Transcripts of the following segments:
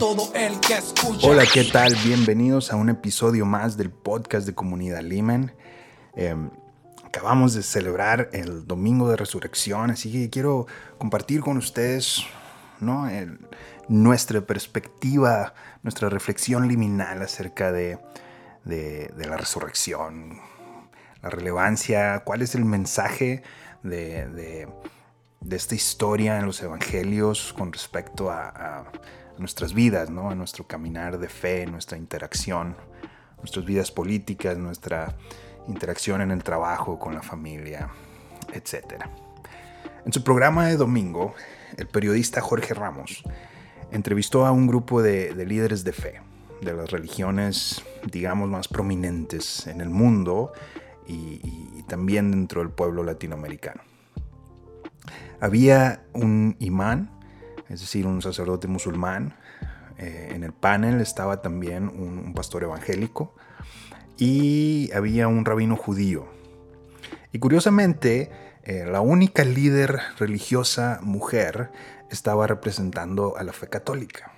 todo el que escucha. Hola, ¿qué tal? Bienvenidos a un episodio más del podcast de Comunidad Liman. Em, acabamos de celebrar el Domingo de Resurrección, así que quiero compartir con ustedes nuestra perspectiva, nuestra reflexión liminal acerca de, la resurrección, la relevancia, cuál es el mensaje de, esta historia en los evangelios con respecto a, nuestras vidas, ¿no? a nuestro caminar de fe, nuestra interacción, nuestras vidas políticas, nuestra interacción en el trabajo, con la familia, etc. En su programa de domingo, el periodista Jorge Ramos entrevistó a un grupo de, líderes de fe, de las religiones, digamos, más prominentes en el mundo y, también dentro del pueblo latinoamericano. Había un imán, es decir, un sacerdote musulmán. Eh, en el panel estaba también un pastor evangélico y había un rabino judío. Y curiosamente, eh, la única líder religiosa mujer estaba representando a la fe católica,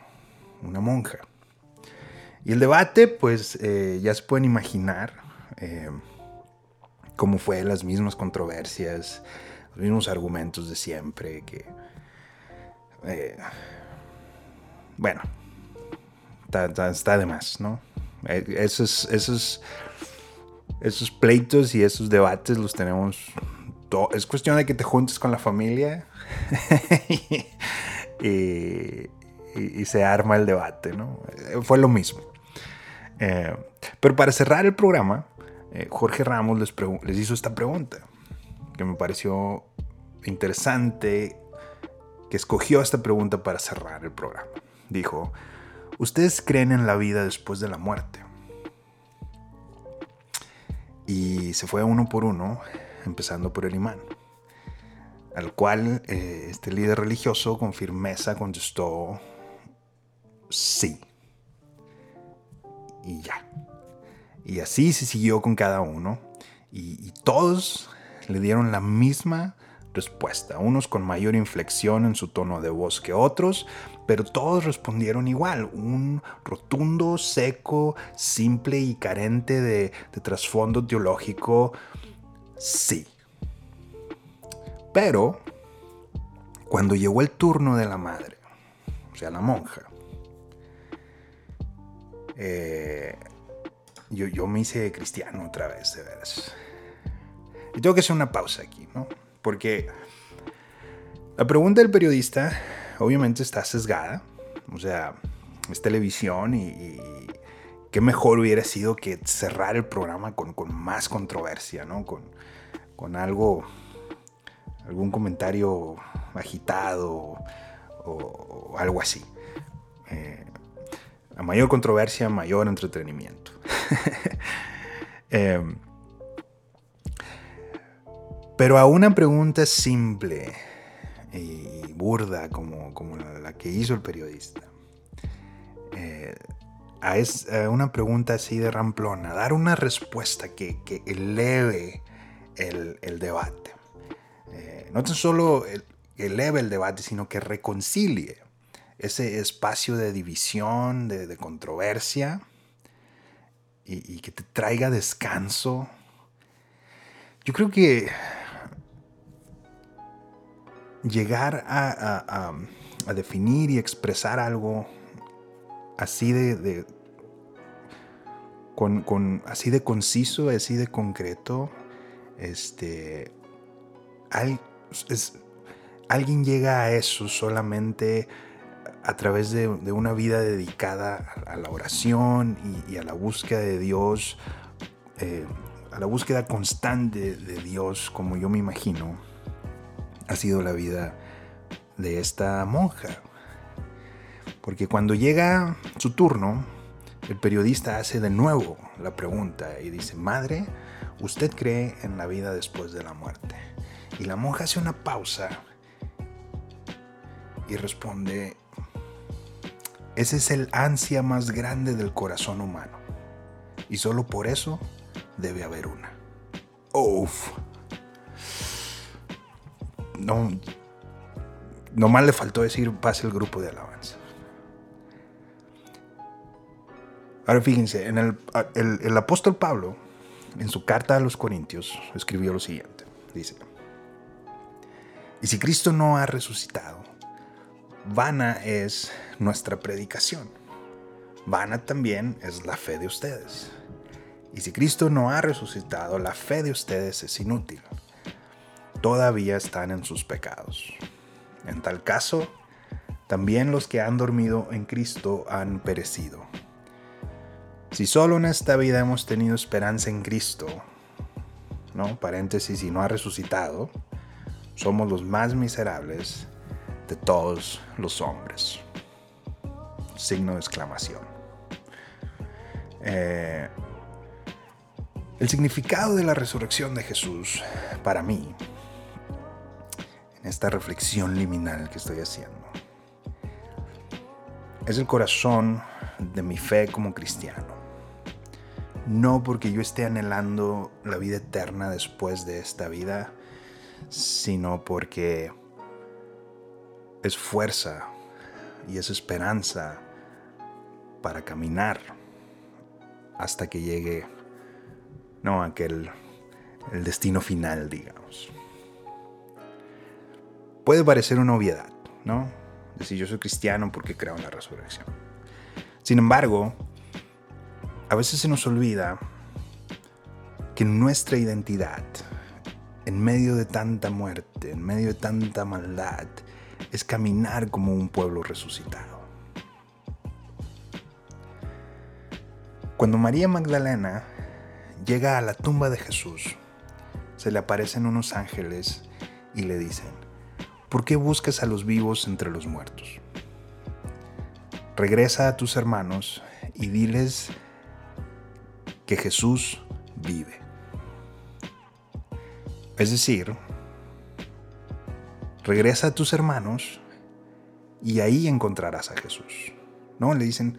una monja. Y el debate, pues eh, ya se pueden imaginar cómo fue, las mismas controversias, los mismos argumentos de siempre, que... bueno, está, de más, ¿no? Esos, esos, esos pleitos y esos debates los tenemos es cuestión de que te juntes con la familia y, se arma el debate, ¿no? Fue lo mismo. Eh, pero para cerrar el programa, eh, Jorge Ramos les, les hizo esta pregunta, que me pareció interesante, que escogió esta pregunta para cerrar el programa. Dijo, ¿ustedes creen en la vida después de la muerte? Y se fue uno por uno empezando por el imán, al cual eh, este líder religioso con firmeza contestó sí. Y ya. Y así se siguió con cada uno. Y, y, todos le dieron la misma respuesta. Unos con mayor inflexión en su tono de voz que otros, pero todos respondieron igual. Un rotundo, seco, simple y carente de, trasfondo teológico Sí. Pero, cuando llegó el turno de la madre, o sea, la monja, eh, yo, me hice cristiano otra vez, de veras. Y tengo que hacer una pausa aquí, ¿no? Porque la pregunta del periodista obviamente está sesgada. O sea, es televisión y, qué mejor hubiera sido que cerrar el programa con, más controversia, ¿no? Con, con algo, algún comentario agitado o, algo así. Eh, a mayor controversia, mayor entretenimiento. Em, pero a una pregunta simple y burda como, como la, que hizo el periodista, eh, a, una pregunta así de ramplona, dar una respuesta que, que eleve el, debate. Eh, no tan solo eleve el debate, sino que reconcilie ese espacio de división, de, controversia, y, que te traiga descanso. Yo creo que llegar a, definir y expresar algo así de, con, así de conciso, así de concreto, este, alguien llega a eso solamente a través de, una vida dedicada a la oración y, a la búsqueda de Dios, eh, a la búsqueda constante de Dios, como yo me imagino, ha sido la vida de esta monja. Porque cuando llega su turno, el periodista hace de nuevo la pregunta y dice, Madre, ¿usted cree en la vida después de la muerte? Y la monja hace una pausa y responde, ese es el ansia más grande del corazón humano. Y solo por eso debe haber una. No, nomás le faltó decir pase el grupo de alabanza. Ahora fíjense, en el, el, apóstol Pablo, en su carta a los Corintios, escribió lo siguiente. Dice, y si Cristo no ha resucitado, vana es nuestra predicación. Vana también es la fe de ustedes. Y si Cristo no ha resucitado, la fe de ustedes es inútil. Todavía están en sus pecados. En tal caso, también los que han dormido en Cristo han perecido. Si solo en esta vida hemos tenido esperanza en Cristo, ¿no? Paréntesis, y no ha resucitado, somos los más miserables de todos los hombres. Signo de exclamación. Eh, el significado de la resurrección de Jesús, para mí, esta reflexión liminal que estoy haciendo, es el corazón de mi fe como cristiano no porque yo esté anhelando la vida eterna después de esta vida, sino porque es fuerza y es esperanza para caminar hasta que llegue no aquel el destino final, digamos. Puede parecer una obviedad, ¿no? Decir yo soy cristiano porque creo en la resurrección. Sin embargo, a veces se nos olvida que nuestra identidad, en medio de tanta muerte, en medio de tanta maldad, es caminar como un pueblo resucitado. Cuando María Magdalena llega a la tumba de Jesús, se le aparecen unos ángeles y le dicen, ¿por qué buscas a los vivos entre los muertos? Regresa a tus hermanos y diles que Jesús vive. Es decir, regresa a tus hermanos y ahí encontrarás a Jesús. ¿No? Le dicen,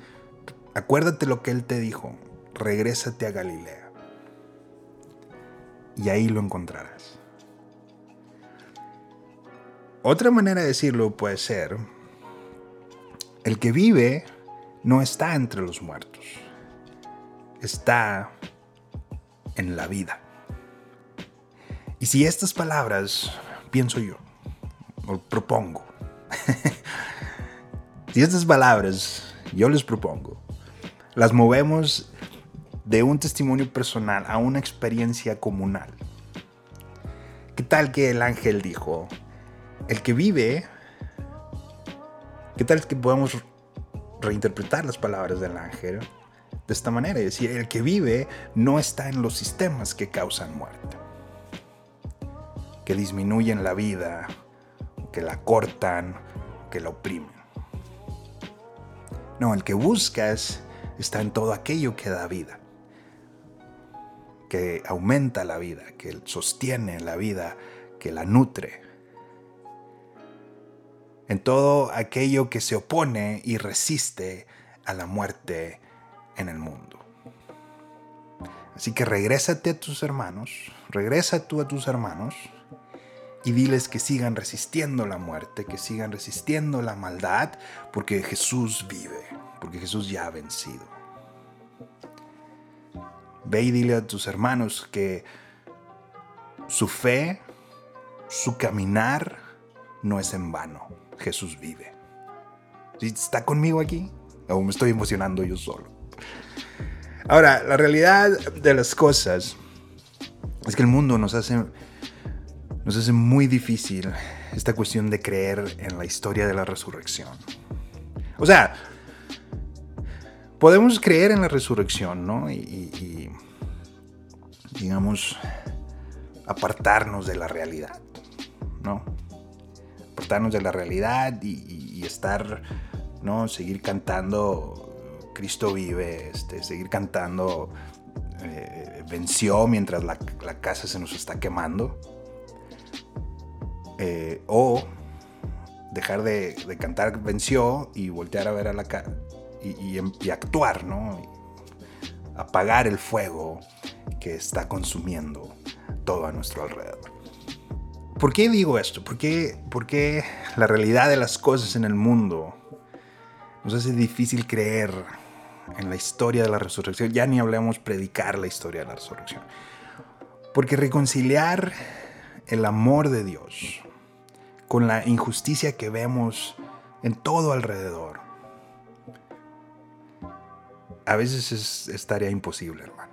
acuérdate lo que Él te dijo, regrésate a Galilea. Y ahí lo encontrarás. Otra manera de decirlo puede ser, el que vive no está entre los muertos está en la vida. Y si estas palabras, pienso yo, o propongo, si estas palabras yo les propongo, las movemos de un testimonio personal a una experiencia comunal. ¿Qué tal que el ángel dijo, el que vive, qué tal que podemos reinterpretar las palabras del ángel de esta manera, es decir, el que vive no está en los sistemas que causan muerte, que disminuyen la vida, que la cortan, que la oprimen. No, el que buscas está en todo aquello que da vida, que aumenta la vida, que sostiene la vida, que la nutre. En todo aquello que se opone y resiste a la muerte en el mundo. Así que regrésate a tus hermanos, regresa tú a tus hermanos y diles que sigan resistiendo la muerte, que sigan resistiendo la maldad, porque Jesús vive, porque Jesús ya ha vencido. Ve y dile a tus hermanos que su fe, su caminar no es en vano. Jesús vive. ¿Está conmigo aquí? ¿O me estoy emocionando yo solo? Ahora, la realidad de las cosas es que el mundo nos hace, nos hace muy difícil esta cuestión de creer en la historia de la resurrección. O sea, podemos creer en la resurrección, ¿no? Y, digamos, apartarnos de la realidad, ¿no? Apartarnos de la realidad y, estar, ¿no? Seguir cantando Cristo vive, este, seguir cantando, eh, venció mientras la, casa se nos está quemando. Eh, o dejar de, cantar venció y voltear a ver a la casa y, y, actuar, ¿no? apagar el fuego que está consumiendo todo a nuestro alrededor. ¿Por qué digo esto? ¿Por qué, ¿Por qué la realidad de las cosas en el mundo nos hace difícil creer en la historia de la resurrección, ya ni hablemos predicar la historia de la resurrección. Porque reconciliar el amor de Dios con la injusticia que vemos en todo alrededor, a veces es, es tarea imposible, hermanos.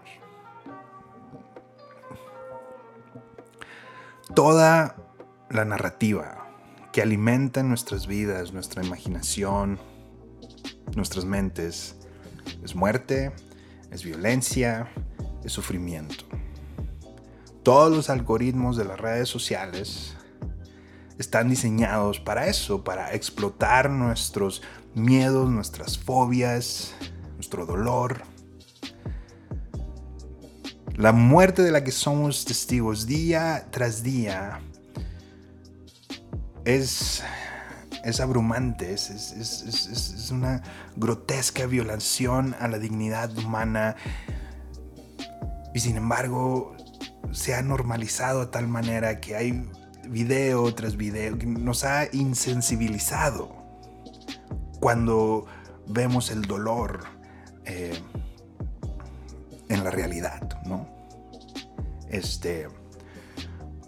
Toda la narrativa que alimenta nuestras vidas, nuestra imaginación, nuestras mentes, es muerte, es violencia, es sufrimiento. Todos los algoritmos de las redes sociales están diseñados para eso, para explotar nuestros miedos, nuestras fobias, nuestro dolor. La muerte de la que somos testigos día tras día es, abrumante, es, es, una grotesca violación a la dignidad humana y sin embargo se ha normalizado de tal manera que hay video tras video que nos ha insensibilizado cuando vemos el dolor eh, en la realidad, ¿no? Este,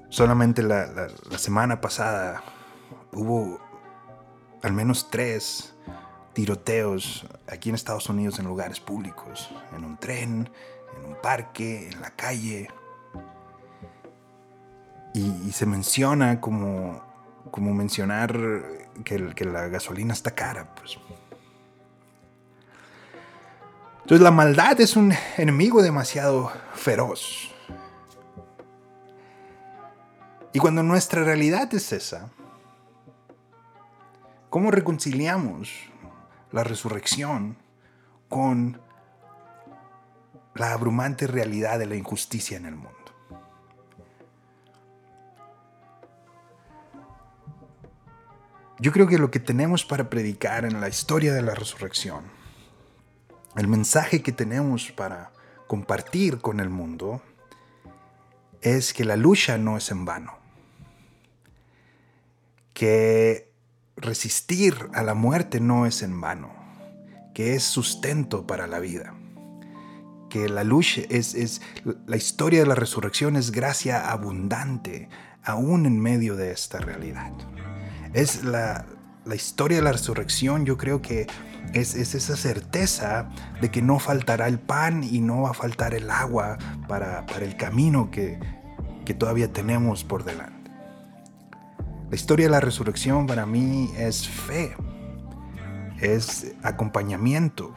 solamente la, la semana pasada hubo al menos tres tiroteos aquí en Estados Unidos en lugares públicos, en un tren, en un parque, en la calle. Y, se menciona como, como mencionar que, que, la gasolina está cara. Pues. Entonces la maldad es un enemigo demasiado feroz. Y cuando nuestra realidad es esa, ¿Cómo reconciliamos la resurrección con la abrumante realidad de la injusticia en el mundo? Yo creo que lo que tenemos para predicar en la historia de la resurrección, el mensaje que tenemos para compartir con el mundo, es que la lucha no es en vano. Que resistir a la muerte no es en vano, que es sustento para la vida, que la luz es, es la historia de la resurrección es gracia abundante aún en medio de esta realidad. Es la, la historia de la resurrección, yo creo que es, es, esa certeza de que no faltará el pan y no va a faltar el agua para, para el camino que, que todavía tenemos por delante. La historia de la resurrección para mí es fe, es acompañamiento,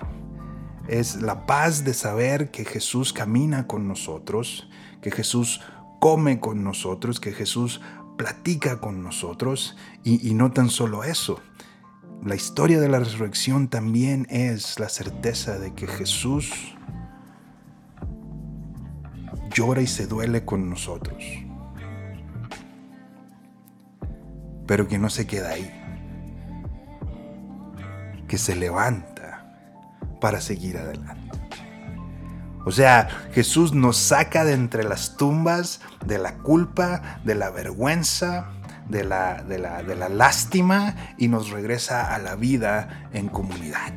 es la paz de saber que Jesús camina con nosotros, que Jesús come con nosotros, que Jesús platica con nosotros y, no tan solo eso. La historia de la resurrección también es la certeza de que Jesús llora y se duele con nosotros. Pero que no se queda ahí, que se levanta para seguir adelante. O sea, Jesús nos saca de entre las tumbas de la culpa, de la vergüenza, de la, de la, de la lástima y nos regresa a la vida en comunidad.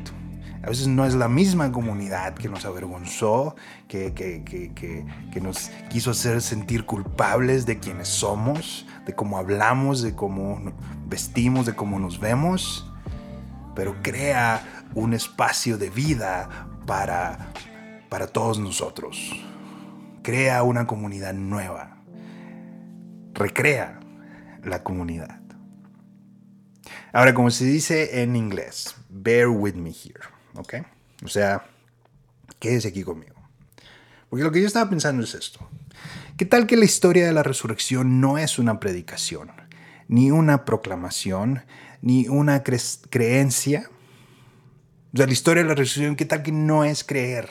A veces no es la misma comunidad que nos avergonzó, que, que, nos quiso hacer sentir culpables de quienes somos, de cómo hablamos, de cómo vestimos, de cómo nos vemos, pero crea un espacio de vida para, para todos nosotros. Crea una comunidad nueva. Recrea la comunidad. Ahora, como se dice en inglés, bear with me here. ¿Ok? O sea, quédese aquí conmigo. Porque lo que yo estaba pensando es esto. ¿Qué tal que la historia de la resurrección no es una predicación, ni una proclamación, ni una creencia? O sea, la historia de la resurrección, ¿qué tal que no es creer?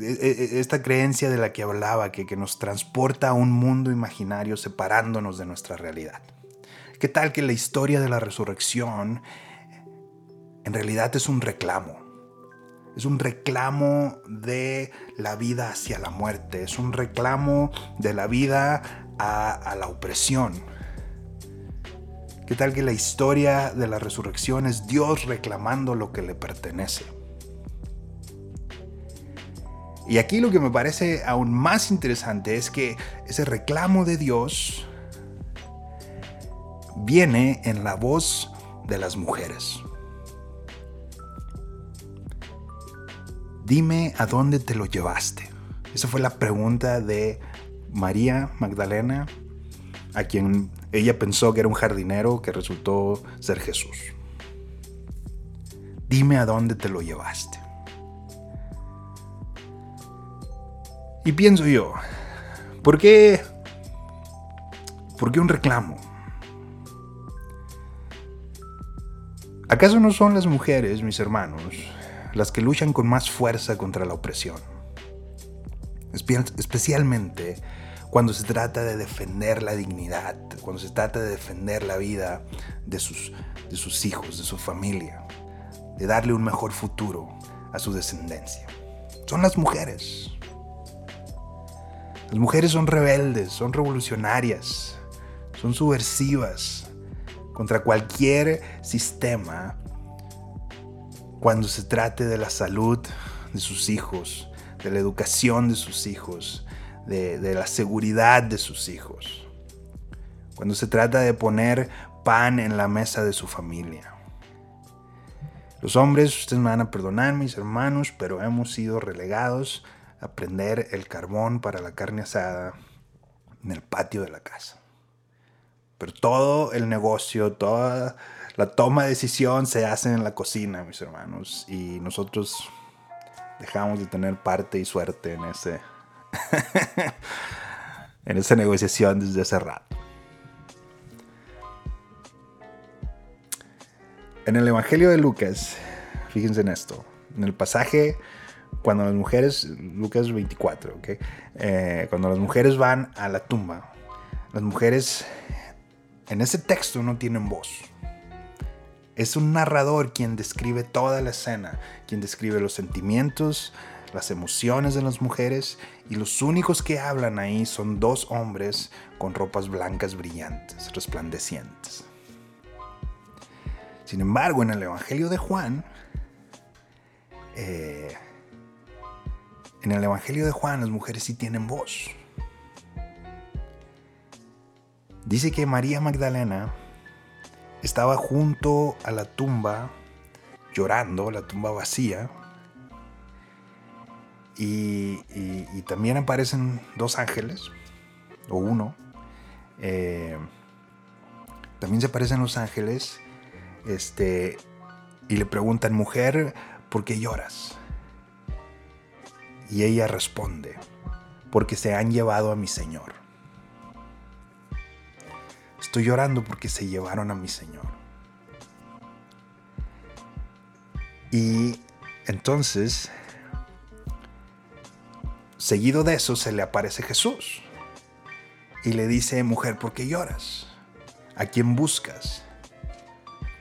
E, e, e, esta creencia de la que hablaba, que, que nos transporta a un mundo imaginario separándonos de nuestra realidad. ¿Qué tal que la historia de la resurrección en realidad es un reclamo. Es un reclamo de la vida hacia la muerte. Es un reclamo de la vida a, la opresión. ¿Qué tal que la historia de la resurrección es Dios reclamando lo que le pertenece? Y aquí lo que me parece aún más interesante es que ese reclamo de Dios viene en la voz de las mujeres. Dime a dónde te lo llevaste. Esa fue la pregunta de María Magdalena, a quien ella pensó que era un jardinero que resultó ser Jesús. Dime a dónde te lo llevaste. Y pienso yo, ¿por qué, ¿por qué un reclamo? ¿Acaso no son las mujeres, mis hermanos, las que luchan con más fuerza contra la opresión? Especialmente cuando se trata de defender la dignidad, cuando se trata de defender la vida de sus, de sus hijos, de su familia, de darle un mejor futuro a su descendencia. Son las mujeres. Las mujeres son rebeldes, son revolucionarias, son subversivas contra cualquier sistema cuando se trate de la salud de sus hijos, de la educación de sus hijos, de, la seguridad de sus hijos, cuando se trata de poner pan en la mesa de su familia. Los hombres, ustedes me van a perdonar, mis hermanos, pero hemos sido relegados a prender el carbón para la carne asada en el patio de la casa. Pero todo el negocio, toda la toma de decisión se hace en la cocina, mis hermanos. Y nosotros dejamos de tener parte y suerte en ese en esa negociación desde hace rato. En el Evangelio de Lucas, fíjense en esto, en el pasaje cuando las mujeres, Lucas 24, eh, cuando las mujeres van a la tumba, las mujeres en ese texto no tienen voz. Es un narrador quien describe toda la escena, quien describe los sentimientos, las emociones de las mujeres y los únicos que hablan ahí son dos hombres con ropas blancas brillantes, resplandecientes. Sin embargo, en el Evangelio de Juan, eh, en el Evangelio de Juan las mujeres sí tienen voz. Dice que María Magdalena estaba junto a la tumba llorando, la tumba vacía. Y, también aparecen dos ángeles, o uno. Eh, también se aparecen los ángeles. Este, y le preguntan, mujer, ¿por qué lloras? Y ella responde, porque se han llevado a mi Señor. Estoy llorando porque se llevaron a mi Señor. Y entonces, seguido de eso, se le aparece Jesús. Y le dice, mujer, ¿por qué lloras? ¿A quién buscas?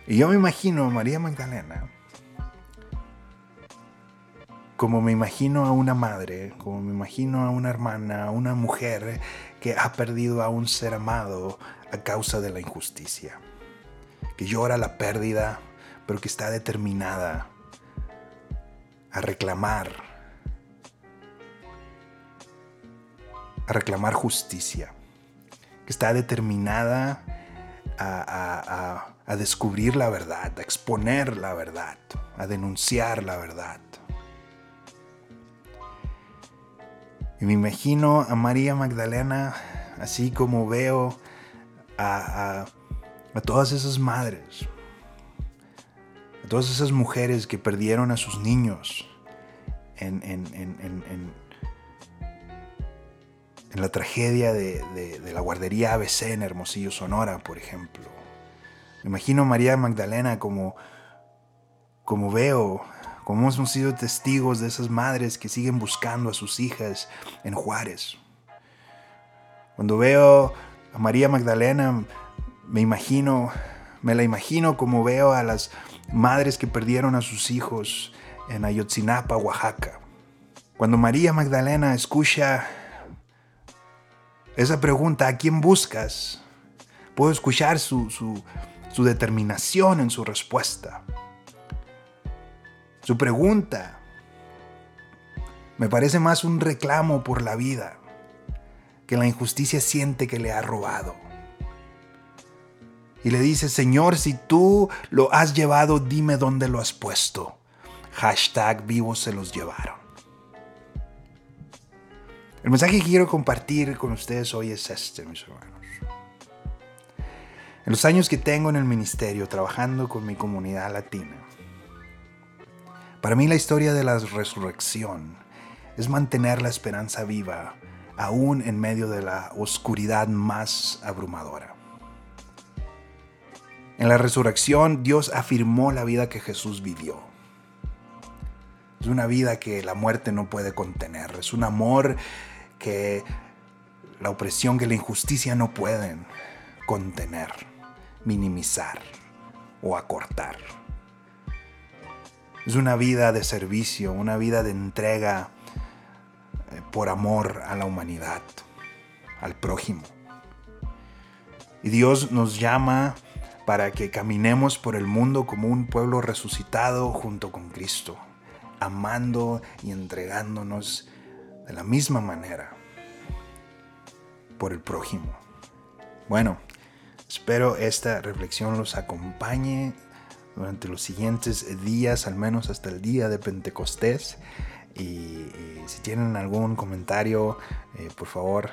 Y yo me imagino a María Magdalena como me imagino a una madre, como me imagino a una hermana, a una mujer que ha perdido a un ser amado a causa de la injusticia, que llora la pérdida, pero que está determinada a reclamar, a reclamar justicia, que está determinada a, a descubrir la verdad, a exponer la verdad, a denunciar la verdad. Y me imagino a María Magdalena así como veo a, todas esas madres, a todas esas mujeres que perdieron a sus niños en, la tragedia de, la guardería ABC en Hermosillo, Sonora, por ejemplo. Me imagino a María Magdalena como, como veo como hemos sido testigos de esas madres que siguen buscando a sus hijas en Juárez. Cuando veo a María Magdalena, me imagino, me la imagino como veo a las madres que perdieron a sus hijos en Ayotzinapa, Oaxaca. Cuando María Magdalena escucha esa pregunta, ¿a quién buscas? Puedo escuchar su, su determinación en su respuesta. Su pregunta Me parece más un reclamo por la vida que la injusticia siente que le ha robado. Y le dice, Señor, si tú lo has llevado, dime dónde lo has puesto. Hashtag vivos se los llevaron. El mensaje que quiero compartir con ustedes hoy es este, mis hermanos. En los años que tengo en el ministerio trabajando con mi comunidad latina, para mí la historia de la resurrección es mantener la esperanza viva aún en medio de la oscuridad más abrumadora. En la resurrección Dios afirmó la vida que Jesús vivió. Es una vida que la muerte no puede contener. Es un amor que la opresión, que la injusticia no pueden contener, minimizar o acortar. Es una vida de servicio, una vida de entrega eh, por amor a la humanidad, al prójimo. Y Dios nos llama para que caminemos por el mundo como un pueblo resucitado junto con Cristo, amando y entregándonos de la misma manera por el prójimo. Bueno, espero esta reflexión los acompañe durante los siguientes días, al menos hasta el día de Pentecostés. Y, si tienen algún comentario, eh, por favor,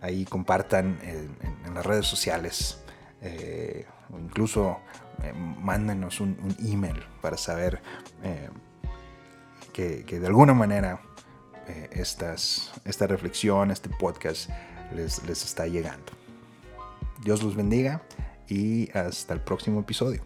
ahí compartan en, las redes sociales. Eh, o incluso eh, mándenos un, email para saber que, de alguna manera estas, esta reflexión, este podcast les, les está llegando. Dios los bendiga y hasta el próximo episodio.